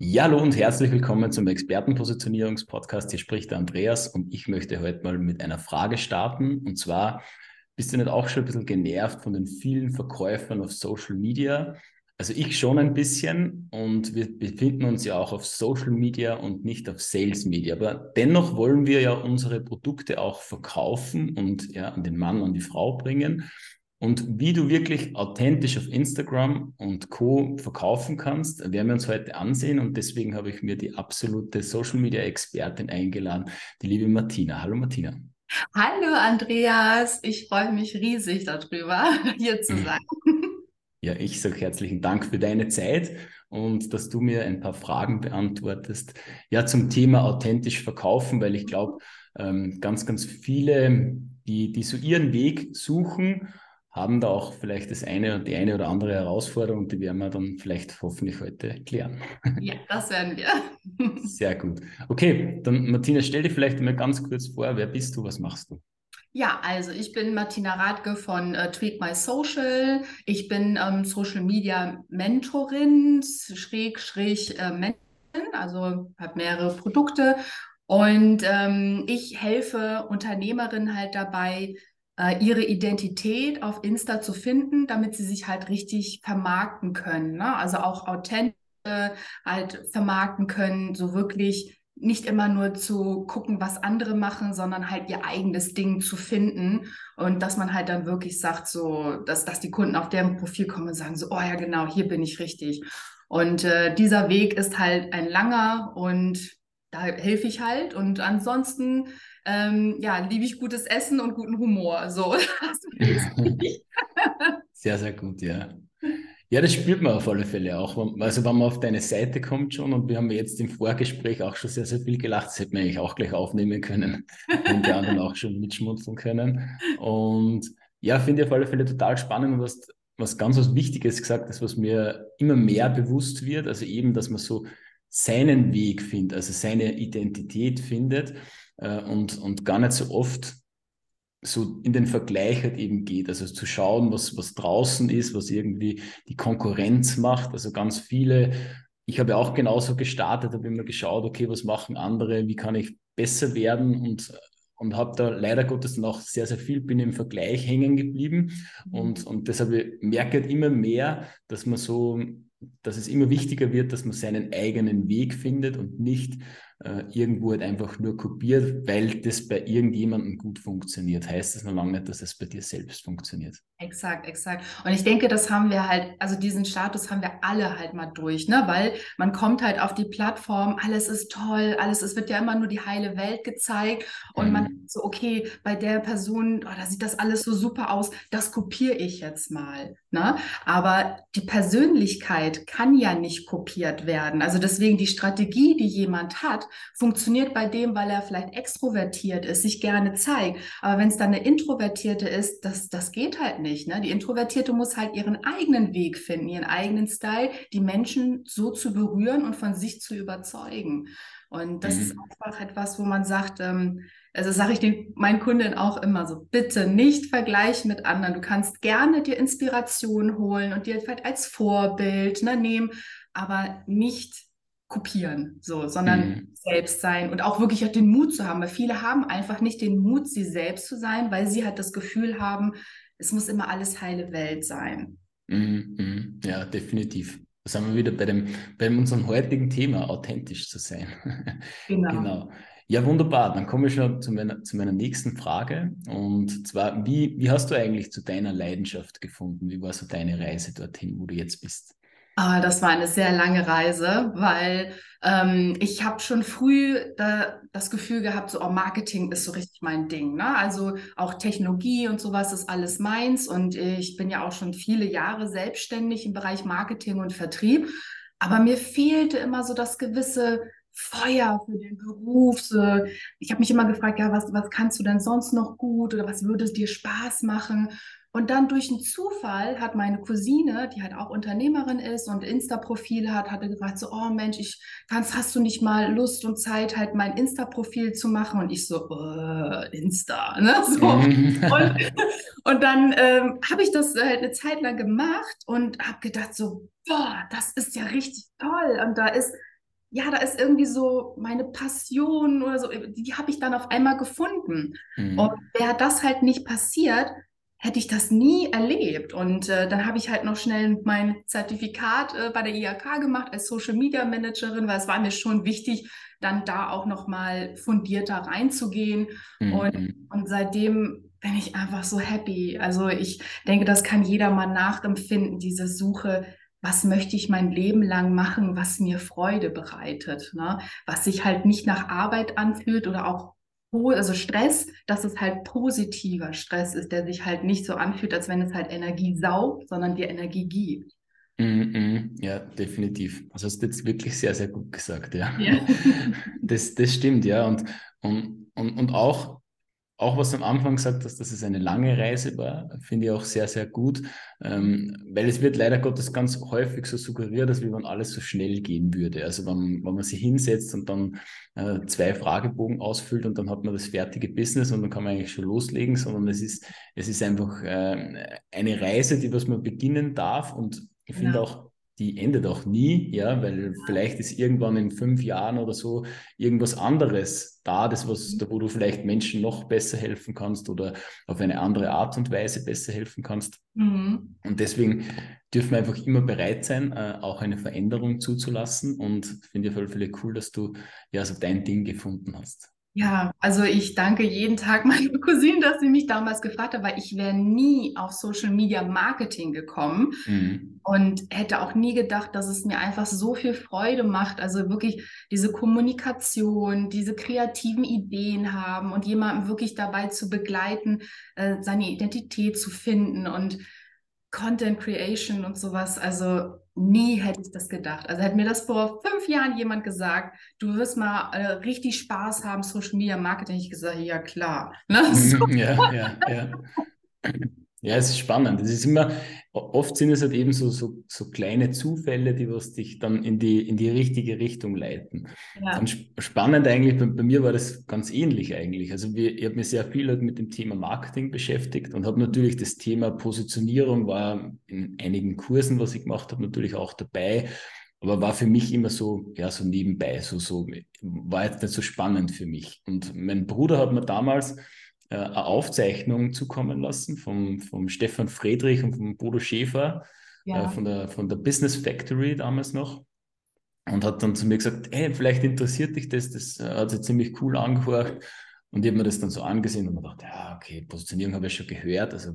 Ja, hallo und herzlich willkommen zum Expertenpositionierungspodcast. Hier spricht der Andreas und ich möchte heute mal mit einer Frage starten. Und zwar, bist du nicht auch schon ein bisschen genervt von den vielen Verkäufern auf Social Media? Also ich schon ein bisschen und wir befinden uns ja auch auf Social Media und nicht auf Sales Media. Aber dennoch wollen wir ja unsere Produkte auch verkaufen und ja an den Mann, an die Frau bringen. Und wie du wirklich authentisch auf Instagram und Co. verkaufen kannst, werden wir uns heute ansehen. Und deswegen habe ich mir die absolute Social Media Expertin eingeladen, die liebe Martina. Hallo Martina. Hallo Andreas, ich freue mich riesig darüber, hier zu mhm. sein. Ja, ich sage herzlichen Dank für deine Zeit und dass du mir ein paar Fragen beantwortest. Ja, zum Thema authentisch verkaufen, weil ich glaube, ähm, ganz, ganz viele, die, die so ihren Weg suchen, haben da auch vielleicht das eine die eine oder andere Herausforderung, die werden wir dann vielleicht hoffentlich heute klären. Ja, das werden wir. Sehr gut. Okay, dann Martina, stell dir vielleicht mal ganz kurz vor, wer bist du, was machst du? Ja, also ich bin Martina Radke von äh, Tweak My Social. Ich bin ähm, Social Media Mentorin, schräg, schräg äh, Mentorin, also habe mehrere Produkte und ähm, ich helfe Unternehmerinnen halt dabei, äh, ihre Identität auf Insta zu finden, damit sie sich halt richtig vermarkten können. Ne? Also auch authentisch halt vermarkten können, so wirklich nicht immer nur zu gucken, was andere machen, sondern halt ihr eigenes Ding zu finden und dass man halt dann wirklich sagt, so, dass, dass die Kunden auf deren Profil kommen und sagen so, oh ja, genau, hier bin ich richtig. Und äh, dieser Weg ist halt ein langer und da helfe ich halt. Und ansonsten ähm, ja, liebe ich gutes Essen und guten Humor. So. sehr, sehr gut, ja. Ja, das spürt man auf alle Fälle auch. Also wenn man auf deine Seite kommt schon und wir haben jetzt im Vorgespräch auch schon sehr, sehr viel gelacht, das hätte man eigentlich auch gleich aufnehmen können und die anderen auch schon mitschmunzeln können. Und ja, finde ich auf alle Fälle total spannend und was, was ganz was Wichtiges gesagt ist, was mir immer mehr bewusst wird, also eben, dass man so seinen Weg findet, also seine Identität findet äh, und, und gar nicht so oft so in den Vergleich halt eben geht. Also zu schauen, was, was draußen ist, was irgendwie die Konkurrenz macht. Also ganz viele, ich habe auch genauso gestartet, habe immer geschaut, okay, was machen andere, wie kann ich besser werden und und habe da leider Gottes noch sehr, sehr viel, bin im Vergleich hängen geblieben mhm. und, und deshalb merke ich immer mehr, dass man so, dass es immer wichtiger wird, dass man seinen eigenen Weg findet und nicht äh, irgendwo halt einfach nur kopiert, weil das bei irgendjemandem gut funktioniert. Heißt das noch lange nicht, dass es bei dir selbst funktioniert. Exakt, exakt. Und ich denke, das haben wir halt, also diesen Status haben wir alle halt mal durch, ne? Weil man kommt halt auf die Plattform, alles ist toll, alles, es wird ja immer nur die heile Welt gezeigt und mhm. man so, okay, bei der Person, oh, da sieht das alles so super aus, das kopiere ich jetzt mal. Ne? Aber die Persönlichkeit kann ja nicht kopiert werden. Also deswegen die Strategie, die jemand hat, funktioniert bei dem, weil er vielleicht extrovertiert ist, sich gerne zeigt. Aber wenn es dann eine Introvertierte ist, das, das geht halt nicht. Ne? Die Introvertierte muss halt ihren eigenen Weg finden, ihren eigenen Style, die Menschen so zu berühren und von sich zu überzeugen. Und das mhm. ist einfach etwas, wo man sagt, ähm, also sage ich den, meinen Kunden auch immer so, bitte nicht vergleichen mit anderen. Du kannst gerne dir Inspiration holen und dir vielleicht als Vorbild ne, nehmen, aber nicht kopieren, so, sondern mhm. selbst sein und auch wirklich den Mut zu haben, weil viele haben einfach nicht den Mut, sie selbst zu sein, weil sie halt das Gefühl haben, es muss immer alles heile Welt sein. Mhm. mhm. Ja, definitiv. Da sind wir wieder bei, dem, bei unserem heutigen Thema, authentisch zu sein. Genau. genau. Ja, wunderbar. Dann komme ich schon zu meiner, zu meiner nächsten Frage. Und zwar, wie, wie hast du eigentlich zu deiner Leidenschaft gefunden? Wie war so deine Reise dorthin, wo du jetzt bist? Ah, das war eine sehr lange Reise, weil ähm, ich habe schon früh da, das Gefühl gehabt, so oh, Marketing ist so richtig mein Ding. Ne? Also auch Technologie und sowas ist alles meins. Und ich bin ja auch schon viele Jahre selbstständig im Bereich Marketing und Vertrieb. Aber mir fehlte immer so das gewisse Feuer für den Beruf. Ich habe mich immer gefragt, ja, was, was kannst du denn sonst noch gut oder was würde dir Spaß machen? Und dann durch einen Zufall hat meine Cousine, die halt auch Unternehmerin ist und Insta-Profil hat, hatte gefragt, so, oh Mensch, ich kannst, hast du nicht mal Lust und Zeit, halt mein Insta-Profil zu machen? Und ich so, äh, Insta, ne? So. Mhm. und, und dann ähm, habe ich das halt eine Zeit lang gemacht und habe gedacht, so, boah, das ist ja richtig toll. Und da ist ja, da ist irgendwie so meine Passion oder so, die, die habe ich dann auf einmal gefunden. Mhm. Und wäre das halt nicht passiert, hätte ich das nie erlebt. Und äh, dann habe ich halt noch schnell mein Zertifikat äh, bei der IAK gemacht als Social Media Managerin, weil es war mir schon wichtig, dann da auch noch mal fundierter reinzugehen. Mhm. Und, und seitdem bin ich einfach so happy. Also ich denke, das kann jeder mal nachempfinden, diese Suche, was möchte ich mein Leben lang machen, was mir Freude bereitet, ne? was sich halt nicht nach Arbeit anfühlt oder auch also Stress, dass es halt positiver Stress ist, der sich halt nicht so anfühlt, als wenn es halt Energie saugt, sondern dir Energie gibt. Mm -mm, ja, definitiv. Also hast du jetzt wirklich sehr, sehr gut gesagt, ja. ja. Das, das stimmt, ja. Und, und, und, und auch auch was du am Anfang gesagt hast, dass es eine lange Reise war, finde ich auch sehr, sehr gut, ähm, weil es wird leider Gottes ganz häufig so suggeriert, dass wie wenn alles so schnell gehen würde. Also wenn, wenn man sich hinsetzt und dann äh, zwei Fragebogen ausfüllt und dann hat man das fertige Business und dann kann man eigentlich schon loslegen, sondern es ist, es ist einfach äh, eine Reise, die was man beginnen darf und ich finde ja. auch, die endet auch nie, ja, weil vielleicht ist irgendwann in fünf Jahren oder so irgendwas anderes da, das was, mhm. da wo du vielleicht Menschen noch besser helfen kannst oder auf eine andere Art und Weise besser helfen kannst. Mhm. Und deswegen dürfen wir einfach immer bereit sein, äh, auch eine Veränderung zuzulassen und finde ich auf jeden Fall cool, dass du ja so dein Ding gefunden hast. Ja, also ich danke jeden Tag meiner Cousine, dass sie mich damals gefragt hat, weil ich wäre nie auf Social Media Marketing gekommen mhm. und hätte auch nie gedacht, dass es mir einfach so viel Freude macht. Also wirklich diese Kommunikation, diese kreativen Ideen haben und jemanden wirklich dabei zu begleiten, äh, seine Identität zu finden und Content Creation und sowas. Also nie hätte ich das gedacht. Also hätte mir das vor fünf Jahren jemand gesagt, du wirst mal äh, richtig Spaß haben, Social Media Marketing. Ich gesagt, ja klar. Ne? So. Ja, ja, ja. Ja, es ist spannend. Es ist immer, oft sind es halt eben so, so, so kleine Zufälle, die was dich dann in die, in die richtige Richtung leiten. Ja. Und spannend eigentlich, bei, bei, mir war das ganz ähnlich eigentlich. Also wir, ich habe mich sehr viel halt mit dem Thema Marketing beschäftigt und habe natürlich das Thema Positionierung war in einigen Kursen, was ich gemacht habe, natürlich auch dabei. Aber war für mich immer so, ja, so nebenbei, so, so, war jetzt nicht so spannend für mich. Und mein Bruder hat mir damals, äh, eine Aufzeichnung zukommen lassen vom, vom Stefan Friedrich und vom Bodo Schäfer äh, ja. äh, von, der, von der Business Factory damals noch. Und hat dann zu mir gesagt, hey, vielleicht interessiert dich das, das hat sich ziemlich cool angehört. Und ich habe mir das dann so angesehen und mir gedacht, ja, okay, Positionierung habe ich schon gehört, also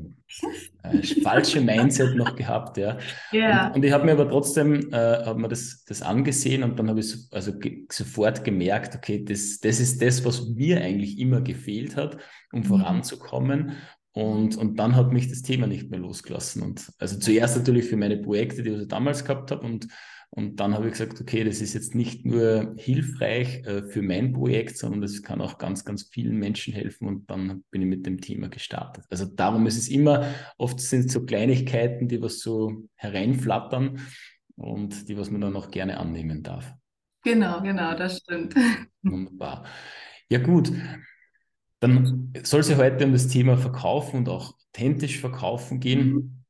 äh, falsche Mindset noch gehabt, ja. Yeah. Und, und, ich habe mir aber trotzdem, äh, habe mir das, das angesehen und dann habe ich also ge sofort gemerkt, okay, das, das ist das, was mir eigentlich immer gefehlt hat, um mhm. voranzukommen. Und, und dann hat mich das Thema nicht mehr losgelassen. Und also zuerst natürlich für meine Projekte, die ich damals gehabt habe und und dann habe ich gesagt, okay, das ist jetzt nicht nur hilfreich äh, für mein Projekt, sondern das kann auch ganz, ganz vielen Menschen helfen. Und dann bin ich mit dem Thema gestartet. Also darum ist es immer, oft sind es so Kleinigkeiten, die was so hereinflattern und die, was man dann auch gerne annehmen darf. Genau, genau, das stimmt. Wunderbar. Ja, gut. Dann soll es ja heute um das Thema Verkaufen und auch authentisch verkaufen gehen. Mhm.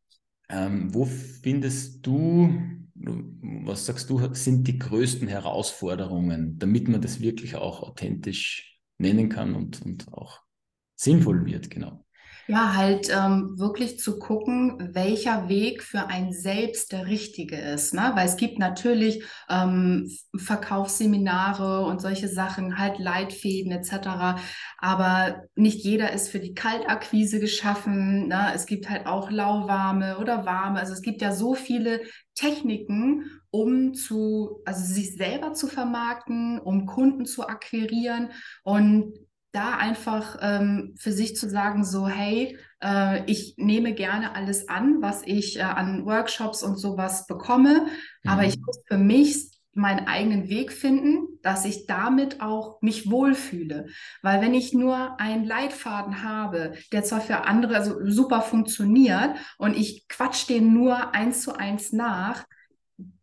Ähm, wo findest du was sagst du, sind die größten Herausforderungen, damit man das wirklich auch authentisch nennen kann und, und auch sinnvoll wird, genau? Ja, halt ähm, wirklich zu gucken, welcher Weg für ein selbst der richtige ist. Ne? Weil es gibt natürlich ähm, Verkaufsseminare und solche Sachen, halt Leitfäden etc. Aber nicht jeder ist für die Kaltakquise geschaffen. Ne? Es gibt halt auch lauwarme oder warme. Also es gibt ja so viele Techniken, um zu, also sich selber zu vermarkten, um Kunden zu akquirieren. Und da einfach ähm, für sich zu sagen, so, hey, äh, ich nehme gerne alles an, was ich äh, an Workshops und sowas bekomme, mhm. aber ich muss für mich meinen eigenen Weg finden, dass ich damit auch mich wohlfühle. Weil wenn ich nur einen Leitfaden habe, der zwar für andere also super funktioniert und ich quatsch den nur eins zu eins nach,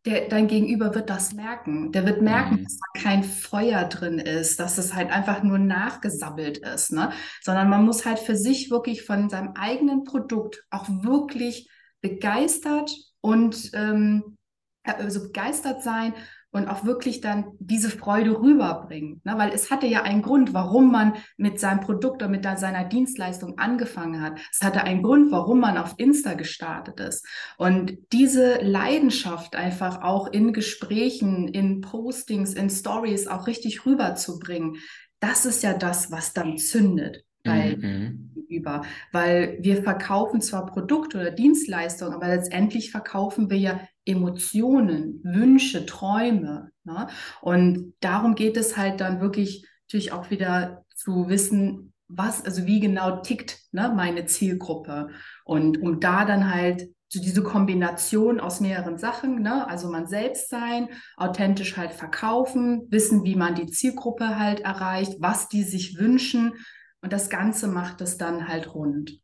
der, dein Gegenüber wird das merken. Der wird merken, mhm. dass da kein Feuer drin ist, dass es halt einfach nur nachgesabbelt ist, ne? Sondern man muss halt für sich wirklich von seinem eigenen Produkt auch wirklich begeistert und ähm, also begeistert sein und auch wirklich dann diese Freude rüberbringen. Ne? Weil es hatte ja einen Grund, warum man mit seinem Produkt oder mit seiner Dienstleistung angefangen hat. Es hatte einen Grund, warum man auf Insta gestartet ist. Und diese Leidenschaft einfach auch in Gesprächen, in Postings, in Stories auch richtig rüberzubringen, das ist ja das, was dann zündet bei mhm. über, weil wir verkaufen zwar Produkte oder Dienstleistungen, aber letztendlich verkaufen wir ja Emotionen, Wünsche, Träume. Ne? Und darum geht es halt dann wirklich natürlich auch wieder zu wissen, was, also wie genau tickt ne, meine Zielgruppe. Und um da dann halt so diese Kombination aus mehreren Sachen, ne? also man selbst sein, authentisch halt verkaufen, wissen, wie man die Zielgruppe halt erreicht, was die sich wünschen und das Ganze macht es dann halt rund.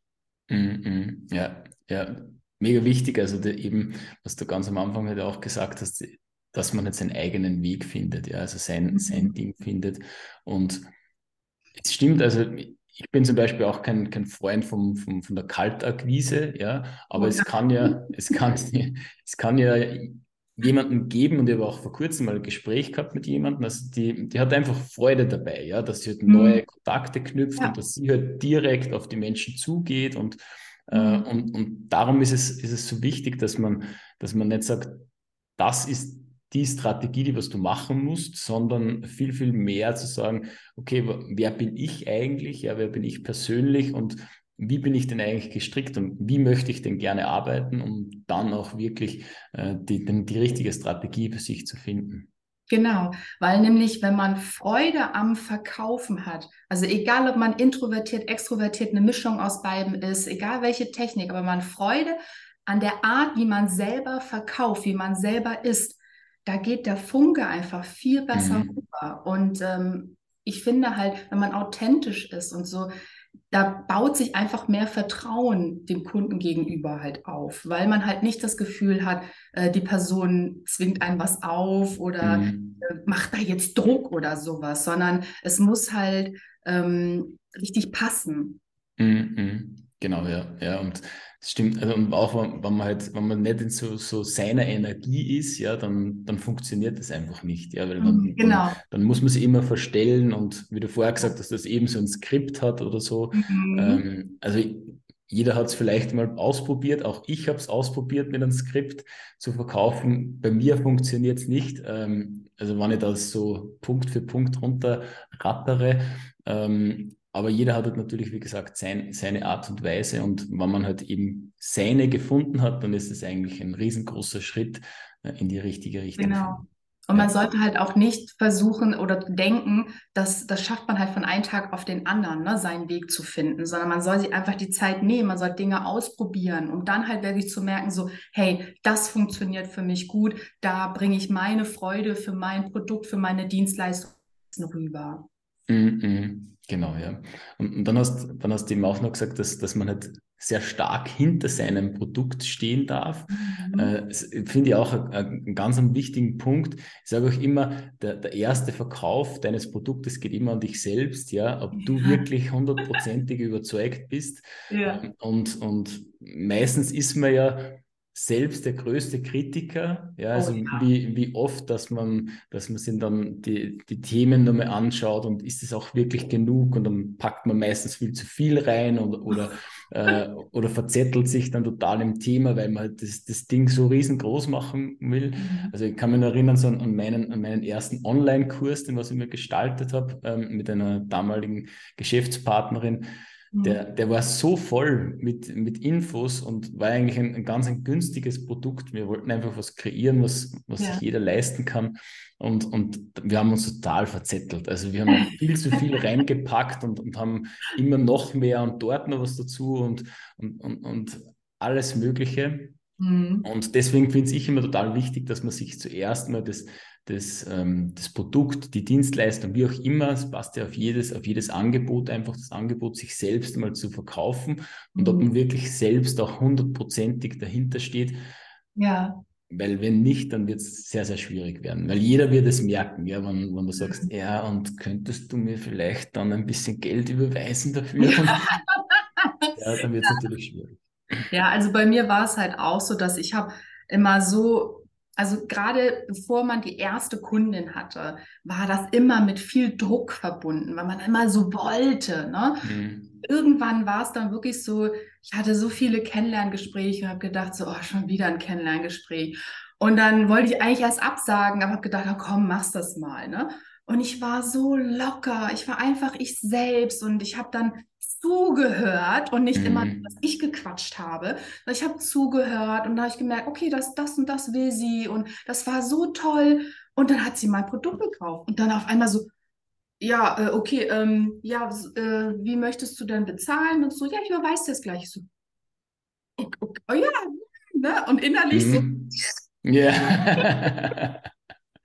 Mm -mm. Ja, ja, mega wichtig. Also eben, was du ganz am Anfang halt auch gesagt hast, dass man jetzt seinen eigenen Weg findet, ja, also sein, mhm. sein Ding findet. Und es stimmt, also ich bin zum Beispiel auch kein, kein Freund vom, vom, von der Kaltakquise, ja, aber es kann ja, es kann, es kann ja jemanden geben und ich habe auch vor kurzem mal ein Gespräch gehabt mit jemandem, also die, die hat einfach Freude dabei, ja, dass sie halt mhm. neue Kontakte knüpft ja. und dass sie halt direkt auf die Menschen zugeht und, mhm. äh, und, und darum ist es, ist es so wichtig, dass man, dass man nicht sagt, das ist die Strategie, die was du machen musst, sondern viel, viel mehr zu sagen, okay, wer bin ich eigentlich, ja, wer bin ich persönlich und wie bin ich denn eigentlich gestrickt und wie möchte ich denn gerne arbeiten, um dann auch wirklich äh, die, die, die richtige Strategie für sich zu finden. Genau, weil nämlich, wenn man Freude am Verkaufen hat, also egal, ob man introvertiert, extrovertiert, eine Mischung aus beiden ist, egal welche Technik, aber man Freude an der Art, wie man selber verkauft, wie man selber ist, da geht der Funke einfach viel besser mhm. rüber. Und ähm, ich finde halt, wenn man authentisch ist und so, da baut sich einfach mehr Vertrauen dem Kunden gegenüber halt auf, weil man halt nicht das Gefühl hat, äh, die Person zwingt einem was auf oder mhm. äh, macht da jetzt Druck oder sowas, sondern es muss halt ähm, richtig passen. Mhm. Genau, ja, ja, und das stimmt. Also, und auch wenn man halt, wenn man nicht in so, so seiner Energie ist, ja, dann, dann funktioniert das einfach nicht. Ja, weil mhm, genau. dann, dann, muss man sich immer verstellen und wie du vorher gesagt hast, dass das eben so ein Skript hat oder so. Mhm. Ähm, also jeder hat es vielleicht mal ausprobiert, auch ich habe es ausprobiert mit einem Skript zu verkaufen. Bei mir funktioniert es nicht. Ähm, also wenn ich das so Punkt für Punkt runterrattere, ähm, aber jeder hat halt natürlich, wie gesagt, sein, seine Art und Weise. Und wenn man halt eben seine gefunden hat, dann ist es eigentlich ein riesengroßer Schritt äh, in die richtige Richtung. Genau. Und man sollte halt auch nicht versuchen oder denken, dass das schafft man halt von einem Tag auf den anderen, ne, seinen Weg zu finden, sondern man soll sich einfach die Zeit nehmen, man soll Dinge ausprobieren, um dann halt wirklich zu merken, so, hey, das funktioniert für mich gut, da bringe ich meine Freude für mein Produkt, für meine Dienstleistung rüber. Mm -mm. Genau, ja. Und, und, dann hast, dann hast du eben auch noch gesagt, dass, dass man halt sehr stark hinter seinem Produkt stehen darf. Mhm. Äh, Finde ich auch einen ganz einen wichtigen Punkt. Ich sage auch immer, der, der erste Verkauf deines Produktes geht immer an dich selbst, ja, ob du ja. wirklich hundertprozentig überzeugt bist. Ja. Und, und meistens ist man ja selbst der größte Kritiker. Ja, also oh, ja. Wie, wie oft, dass man, dass man sich dann die, die Themen nochmal anschaut und ist es auch wirklich genug und dann packt man meistens viel zu viel rein und, oder, äh, oder verzettelt sich dann total im Thema, weil man halt das, das Ding so riesengroß machen will. Mhm. Also ich kann mich erinnern so an, meinen, an meinen ersten Online-Kurs, den was ich mir gestaltet habe, ähm, mit einer damaligen Geschäftspartnerin der, mhm. der war so voll mit, mit Infos und war eigentlich ein, ein ganz ein günstiges Produkt. Wir wollten einfach was kreieren, was, was ja. sich jeder leisten kann. Und, und wir haben uns total verzettelt. Also wir haben viel zu viel reingepackt und, und haben immer noch mehr und dort noch was dazu und, und, und, und alles Mögliche. Mhm. Und deswegen finde ich immer total wichtig, dass man sich zuerst mal das, das, ähm, das Produkt, die Dienstleistung, wie auch immer, es passt ja auf jedes, auf jedes Angebot, einfach das Angebot sich selbst mal zu verkaufen und ob man wirklich selbst auch hundertprozentig dahinter steht. Ja. Weil wenn nicht, dann wird es sehr, sehr schwierig werden. Weil jeder wird es merken, ja, wenn, wenn du sagst, mhm. ja, und könntest du mir vielleicht dann ein bisschen Geld überweisen dafür? ja, dann wird es natürlich schwierig. Ja, also bei mir war es halt auch so, dass ich habe immer so also gerade bevor man die erste Kundin hatte, war das immer mit viel Druck verbunden, weil man immer so wollte. Ne? Mhm. Irgendwann war es dann wirklich so, ich hatte so viele Kennenlerngespräche und habe gedacht, so, oh, schon wieder ein Kennenlerngespräch. Und dann wollte ich eigentlich erst absagen, aber habe gedacht, oh, komm, mach's das mal. Ne? Und ich war so locker, ich war einfach ich selbst und ich habe dann zugehört und nicht mhm. immer, was ich gequatscht habe. Ich habe zugehört und da habe ich gemerkt, okay, das, das und das will sie und das war so toll. Und dann hat sie mein Produkt gekauft und dann auf einmal so, ja, äh, okay, ähm, ja, äh, wie möchtest du denn bezahlen? Und so, ja, ich überweise das gleich so. Okay, okay, oh ja, ne? Und innerlich mhm. so. Ja.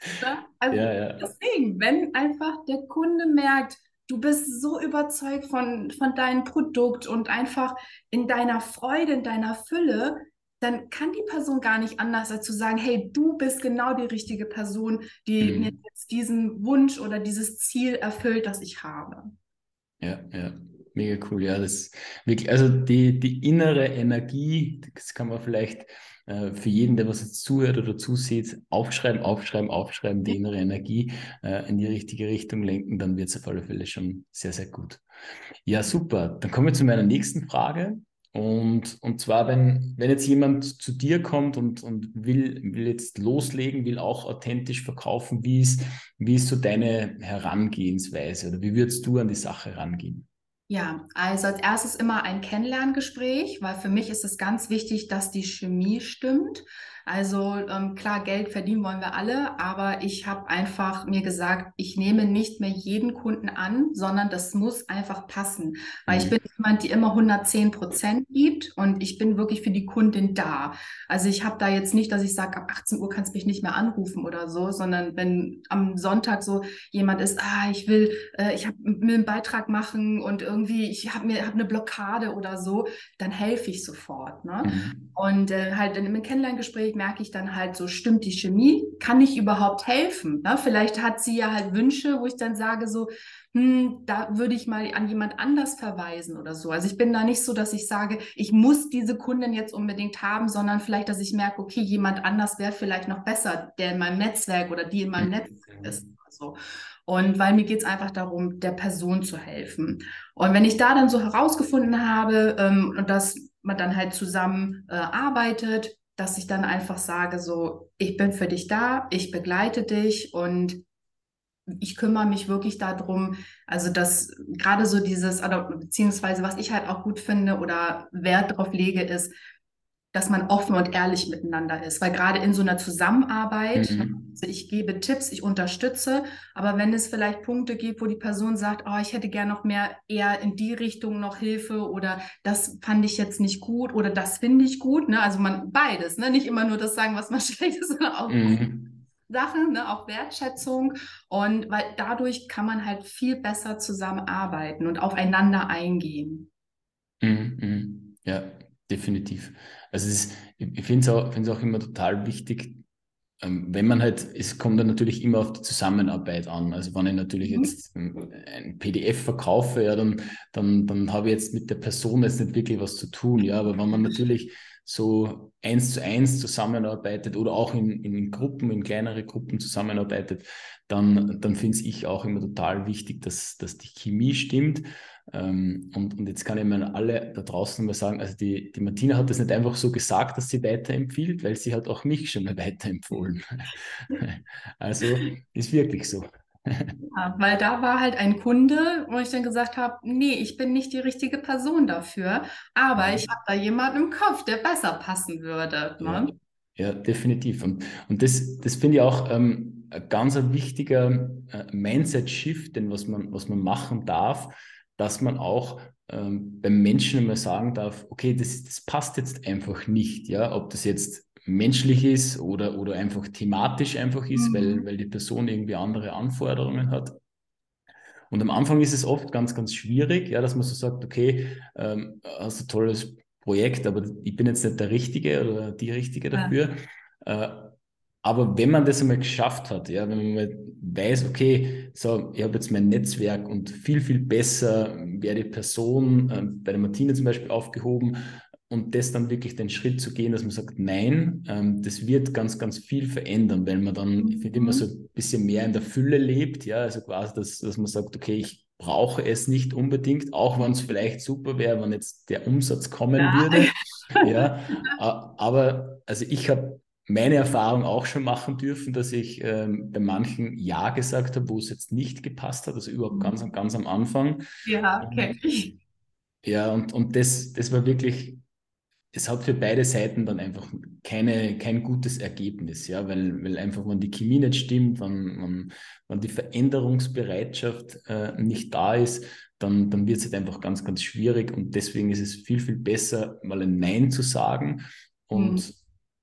also ja, ja. deswegen, wenn einfach der Kunde merkt, du bist so überzeugt von, von deinem Produkt und einfach in deiner Freude, in deiner Fülle, dann kann die Person gar nicht anders, als zu sagen, hey, du bist genau die richtige Person, die mhm. mir jetzt diesen Wunsch oder dieses Ziel erfüllt, das ich habe. Ja, ja. Mega cool, ja, das wirklich, also die, die innere Energie, das kann man vielleicht äh, für jeden, der was jetzt zuhört oder zusieht, aufschreiben, aufschreiben, aufschreiben, die innere Energie äh, in die richtige Richtung lenken, dann wird es auf alle Fälle schon sehr, sehr gut. Ja, super. Dann kommen wir zu meiner nächsten Frage. Und, und zwar, wenn, wenn jetzt jemand zu dir kommt und, und will, will jetzt loslegen, will auch authentisch verkaufen, wie ist, wie ist so deine Herangehensweise oder wie würdest du an die Sache rangehen? Ja, also als erstes immer ein Kennenlerngespräch, weil für mich ist es ganz wichtig, dass die Chemie stimmt. Also ähm, klar, Geld verdienen wollen wir alle, aber ich habe einfach mir gesagt, ich nehme nicht mehr jeden Kunden an, sondern das muss einfach passen. Weil mhm. ich bin jemand, die immer 110 Prozent gibt und ich bin wirklich für die Kundin da. Also ich habe da jetzt nicht, dass ich sage, ab 18 Uhr kannst du mich nicht mehr anrufen oder so, sondern wenn am Sonntag so jemand ist, ah, ich will, äh, ich habe mir einen Beitrag machen und irgendwie, ich habe mir hab eine Blockade oder so, dann helfe ich sofort. Ne? Mhm. Und äh, halt in einem Kennenlerngespräch Gespräch merke ich dann halt so, stimmt die Chemie? Kann ich überhaupt helfen? Ne? Vielleicht hat sie ja halt Wünsche, wo ich dann sage so, hm, da würde ich mal an jemand anders verweisen oder so. Also ich bin da nicht so, dass ich sage, ich muss diese Kundin jetzt unbedingt haben, sondern vielleicht, dass ich merke, okay, jemand anders wäre vielleicht noch besser, der in meinem Netzwerk oder die in meinem. Netzwerk ist. So. Und weil mir geht es einfach darum, der Person zu helfen. Und wenn ich da dann so herausgefunden habe ähm, und dass man dann halt zusammen äh, arbeitet, dass ich dann einfach sage, so, ich bin für dich da, ich begleite dich und ich kümmere mich wirklich darum, also dass gerade so dieses, beziehungsweise was ich halt auch gut finde oder Wert darauf lege, ist, dass man offen und ehrlich miteinander ist. Weil gerade in so einer Zusammenarbeit, mhm. also ich gebe Tipps, ich unterstütze, aber wenn es vielleicht Punkte gibt, wo die Person sagt, oh, ich hätte gern noch mehr eher in die Richtung noch Hilfe oder das fand ich jetzt nicht gut oder das finde ich gut, ne? Also man beides, ne? Nicht immer nur das sagen, was man schlecht ist, sondern auch mhm. Sachen, ne? auch Wertschätzung. Und weil dadurch kann man halt viel besser zusammenarbeiten und aufeinander eingehen. Mhm. mhm. Ja, definitiv. Also ist, ich finde es auch, auch immer total wichtig, ähm, wenn man halt, es kommt dann natürlich immer auf die Zusammenarbeit an. Also wenn ich natürlich mhm. jetzt ein PDF verkaufe, ja, dann, dann, dann habe ich jetzt mit der Person jetzt nicht wirklich was zu tun, ja. Aber wenn man natürlich so eins zu eins zusammenarbeitet oder auch in, in Gruppen, in kleinere Gruppen zusammenarbeitet, dann, dann finde ich auch immer total wichtig, dass, dass die Chemie stimmt. Ähm, und, und jetzt kann ich mir alle da draußen mal sagen, also die, die Martina hat das nicht einfach so gesagt, dass sie weiterempfiehlt, weil sie hat auch mich schon mal weiterempfohlen. also ist wirklich so. Ja, weil da war halt ein Kunde, wo ich dann gesagt habe, nee, ich bin nicht die richtige Person dafür, aber ich habe da jemanden im Kopf, der besser passen würde. Ne? Ja, ja, definitiv. Und, und das, das finde ich auch ähm, ein ganz wichtiger äh, Mindset-Shift, den was man, was man machen darf, dass man auch ähm, beim Menschen immer sagen darf, okay, das, das passt jetzt einfach nicht, ja, ob das jetzt menschlich ist oder, oder einfach thematisch einfach ist, mhm. weil, weil die Person irgendwie andere Anforderungen hat. Und am Anfang ist es oft ganz, ganz schwierig, ja, dass man so sagt, okay, ähm, hast ein tolles Projekt, aber ich bin jetzt nicht der Richtige oder die Richtige dafür. Ja. Äh, aber wenn man das einmal geschafft hat, ja, wenn man mal weiß, okay, so, ich habe jetzt mein Netzwerk und viel, viel besser wäre die Person äh, bei der Martine zum Beispiel aufgehoben und das dann wirklich den Schritt zu gehen, dass man sagt, nein, ähm, das wird ganz, ganz viel verändern, weil man dann, ich finde, immer mhm. so ein bisschen mehr in der Fülle lebt, ja, also quasi, dass, dass man sagt, okay, ich brauche es nicht unbedingt, auch wenn es vielleicht super wäre, wenn jetzt der Umsatz kommen ja. würde. Ja, aber also ich habe meine Erfahrung auch schon machen dürfen, dass ich ähm, bei manchen Ja gesagt habe, wo es jetzt nicht gepasst hat, also überhaupt ganz, ganz am Anfang. Ja, kenne ich. Ja, und, und das, das war wirklich es hat für beide Seiten dann einfach keine, kein gutes Ergebnis, ja, weil, weil einfach, wenn die Chemie nicht stimmt, wenn, wenn, wenn die Veränderungsbereitschaft äh, nicht da ist, dann, dann wird es halt einfach ganz, ganz schwierig und deswegen ist es viel, viel besser, mal ein Nein zu sagen und, mhm.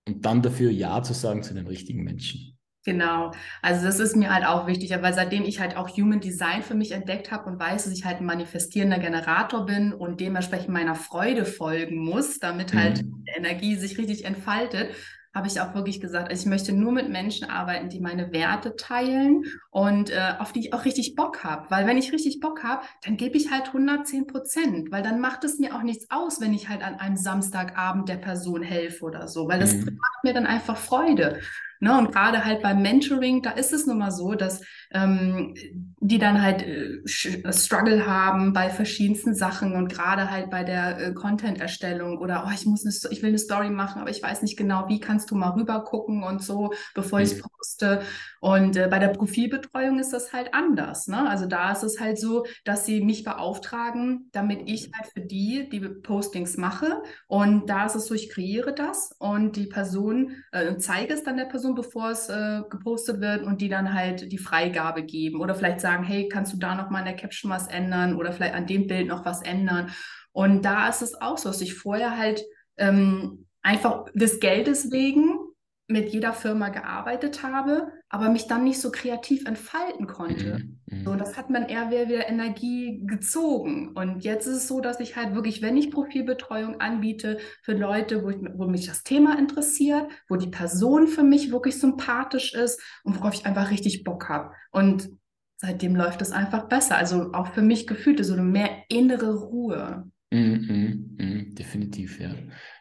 Und dann dafür Ja zu sagen zu den richtigen Menschen. Genau, also das ist mir halt auch wichtig, weil seitdem ich halt auch Human Design für mich entdeckt habe und weiß, dass ich halt ein manifestierender Generator bin und dementsprechend meiner Freude folgen muss, damit halt mhm. Energie sich richtig entfaltet, habe ich auch wirklich gesagt, also ich möchte nur mit Menschen arbeiten, die meine Werte teilen und äh, auf die ich auch richtig Bock habe. Weil wenn ich richtig Bock habe, dann gebe ich halt 110 Prozent, weil dann macht es mir auch nichts aus, wenn ich halt an einem Samstagabend der Person helfe oder so, weil das mhm. macht mir dann einfach Freude. Ne? Und gerade halt beim Mentoring, da ist es nun mal so, dass ähm, die dann halt äh, äh, Struggle haben bei verschiedensten Sachen und gerade halt bei der äh, Content-Erstellung oder oh, ich muss eine, ich will eine Story machen, aber ich weiß nicht genau, wie kannst du mal rüber gucken und so, bevor ich mhm. poste. Und äh, bei der Profilbetreuung ist das halt anders. Ne? Also da ist es halt so, dass sie mich beauftragen, damit ich halt für die die Postings mache. Und da ist es so, ich kreiere das und die Person äh, zeige es dann der Person, bevor es äh, gepostet wird und die dann halt die Freigabe geben oder vielleicht sagen, hey, kannst du da noch mal in der Caption was ändern oder vielleicht an dem Bild noch was ändern. Und da ist es auch so, dass ich vorher halt ähm, einfach des Geldes wegen mit jeder Firma gearbeitet habe, aber mich dann nicht so kreativ entfalten konnte. Mhm. mhm. So, das hat man eher wieder Energie gezogen. Und jetzt ist es so, dass ich halt wirklich, wenn ich Profilbetreuung anbiete für Leute, wo, ich, wo mich das Thema interessiert, wo die Person für mich wirklich sympathisch ist und worauf ich einfach richtig Bock habe. Und seitdem läuft es einfach besser. Also auch für mich gefühlt so eine mehr innere Ruhe. Mhm, mh, mh, definitiv, ja.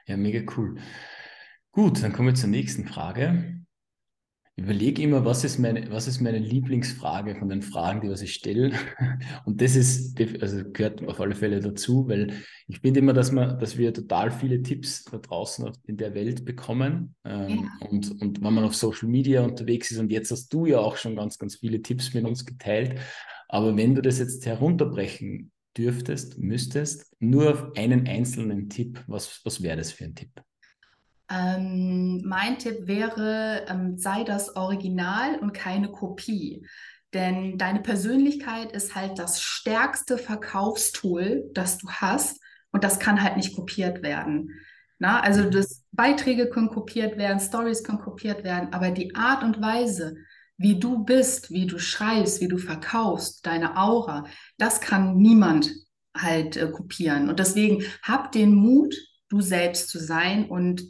Ja, mega cool. Gut, dann kommen wir zur nächsten Frage. Überlege immer, was ist, meine, was ist meine Lieblingsfrage von den Fragen, die was ich stelle. Und das ist, also gehört auf alle Fälle dazu, weil ich finde immer, dass, man, dass wir total viele Tipps da draußen in der Welt bekommen. Ähm, ja. und, und wenn man auf Social Media unterwegs ist, und jetzt hast du ja auch schon ganz, ganz viele Tipps mit uns geteilt. Aber wenn du das jetzt herunterbrechen dürftest, müsstest, nur auf einen einzelnen Tipp, was, was wäre das für ein Tipp? Ähm, mein Tipp wäre, ähm, sei das Original und keine Kopie. Denn deine Persönlichkeit ist halt das stärkste Verkaufstool, das du hast. Und das kann halt nicht kopiert werden. Na, also das, Beiträge können kopiert werden, Stories können kopiert werden, aber die Art und Weise, wie du bist, wie du schreibst, wie du verkaufst, deine Aura, das kann niemand halt äh, kopieren. Und deswegen hab den Mut, du selbst zu sein und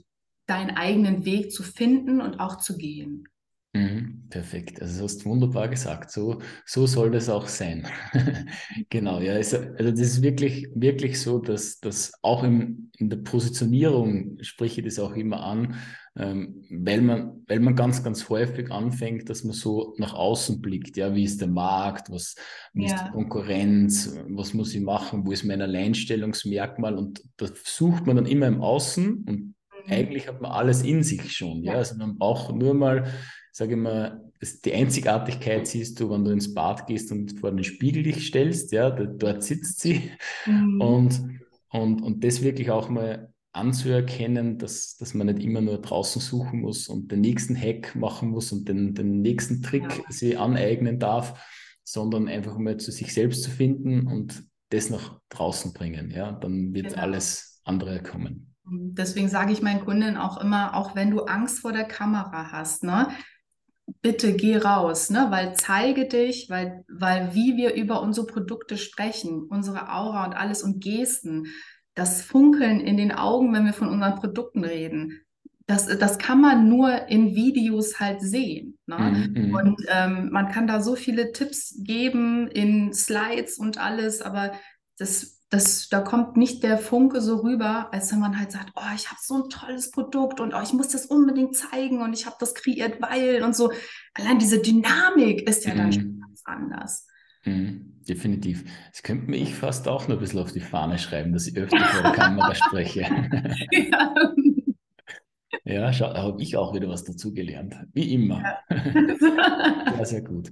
deinen eigenen Weg zu finden und auch zu gehen. Mhm, perfekt. Also, das hast du wunderbar gesagt. So, so soll das auch sein. genau, ja. Also, das ist wirklich, wirklich so, dass, dass auch im, in der Positionierung spreche ich das auch immer an, ähm, weil, man, weil man ganz, ganz häufig anfängt, dass man so nach außen blickt. Ja, wie ist der Markt? Was wie ja. ist die Konkurrenz? Was muss ich machen? Wo ist mein Alleinstellungsmerkmal? Und das sucht man dann immer im Außen und. Eigentlich hat man alles in sich schon. Ja? Also man braucht nur mal, sage ich mal, die Einzigartigkeit siehst du, wenn du ins Bad gehst und vor den Spiegel dich stellst, ja, dort sitzt sie. Mhm. Und, und, und das wirklich auch mal anzuerkennen, dass, dass man nicht immer nur draußen suchen muss und den nächsten Hack machen muss und den, den nächsten Trick ja. sie aneignen darf, sondern einfach mal zu sich selbst zu finden und das nach draußen bringen. Ja, dann wird genau. alles andere kommen. Deswegen sage ich meinen Kunden auch immer, auch wenn du Angst vor der Kamera hast, ne, bitte geh raus, ne, weil zeige dich, weil, weil wie wir über unsere Produkte sprechen, unsere Aura und alles und Gesten, das Funkeln in den Augen, wenn wir von unseren Produkten reden, das, das kann man nur in Videos halt sehen. Ne? Mhm, mhm. und ähm, man kann da so viele Tipps geben in Slides und alles, aber das das, da kommt nicht der Funke so rüber, als wenn man halt sagt, oh, ich habe so ein tolles Produkt und oh, ich muss das unbedingt zeigen und ich habe das kreiert, weil und so. Allein diese Dynamik ist ja dann schon Mhm. ganz anders. Mhm. Definitiv. Das könnte mir ich fast auch noch ein bisschen auf die Fahne schreiben, dass ich öfter vor der Kamera spreche. Ja. Ja, schau, da habe ich auch wieder was dazugelernt. Wie immer. Ja, sehr gut.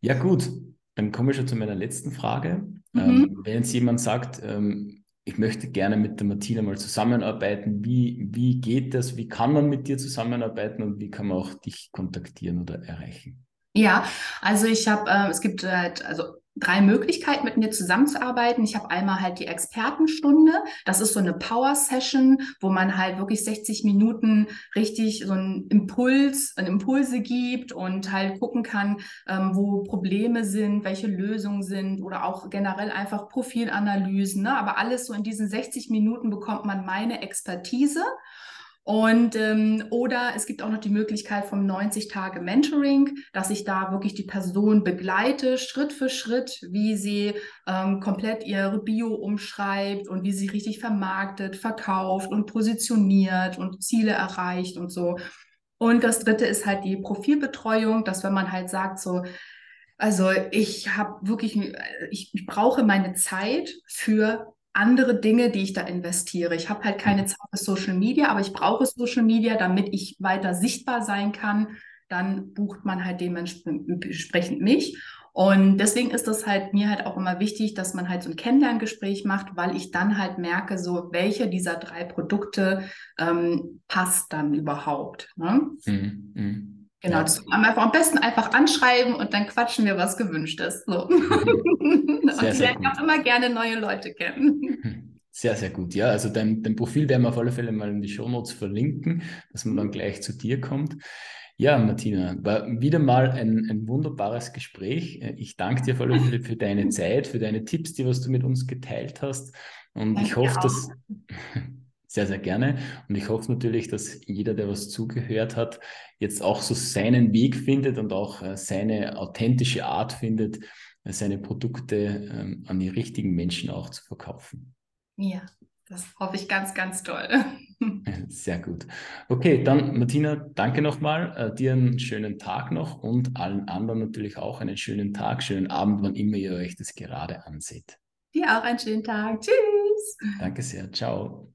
Ja, gut. Dann komme ich schon zu meiner letzten Frage. Mhm. Ähm, wenn jetzt jemand sagt, ähm, ich möchte gerne mit der Martina mal zusammenarbeiten, wie, wie geht das? Wie kann man mit dir zusammenarbeiten und wie kann man auch dich kontaktieren oder erreichen? Ja, also ich habe, äh, es gibt halt also drei Möglichkeiten, mit mir zusammenzuarbeiten. Ich habe einmal halt die Expertenstunde. Das ist so eine Power-Session, wo man halt wirklich 60 Minuten richtig so einen Impuls, einen Impulse gibt und halt gucken kann, ähm, wo Probleme sind, welche Lösungen sind oder auch generell einfach Profilanalysen. Ne? Aber alles so in diesen 60 Minuten bekommt man meine Expertise. Und ähm, oder es gibt auch noch die Möglichkeit vom 90 Tage Mentoring, dass ich da wirklich die Person begleite, Schritt für Schritt, wie sie ähm, komplett ihre Bio umschreibt und wie sie richtig vermarktet, verkauft und positioniert und Ziele erreicht und so. Und das dritte ist halt die Profilbetreuung, dass wenn man halt sagt, so, also ich habe wirklich, ich, ich brauche meine Zeit für andere Dinge, die ich da investiere. Ich habe halt keine Zeit für Social Media, aber ich brauche Social Media, damit ich weiter sichtbar sein kann. Dann bucht man halt dementsprechend mich. Und deswegen ist das halt mir halt auch immer wichtig, dass man halt so ein Kennenlerngespräch macht, weil ich dann halt merke, so welche dieser drei Produkte ähm, passt dann überhaupt. Ne? Mhm. Mhm. Genau, das am einfach am besten einfach anschreiben und dann quatschen wir, was gewünscht ist. So. und Sehr, ich lerne auch immer gerne neue Leute kennen. Sehr, sehr gut. Ja, also dein, dein Profil werden wir auf alle Fälle mal in die Shownotes verlinken, dass man dann gleich zu dir kommt. Ja, Martina, war wieder mal ein, ein wunderbares Gespräch. Ich danke dir auf alle Fälle für deine Zeit, für deine Tipps, die was du mit uns geteilt hast. Und Danke ich hoffe, dass sehr, sehr gerne. Und ich hoffe natürlich, dass jeder, der was zugehört hat, jetzt auch so seinen Weg findet und auch äh, seine authentische Art findet, äh, seine Produkte ähm, an die richtigen Menschen auch zu verkaufen. Ja, das hoffe ich ganz, ganz toll. Sehr gut. Okay, dann Martina, danke nochmal. Äh, dir einen schönen Tag noch und allen anderen natürlich auch einen schönen Tag, schönen Abend, wann immer ihr euch das gerade anseht. Dir auch einen schönen Tag. Tschüss. Danke sehr. Ciao.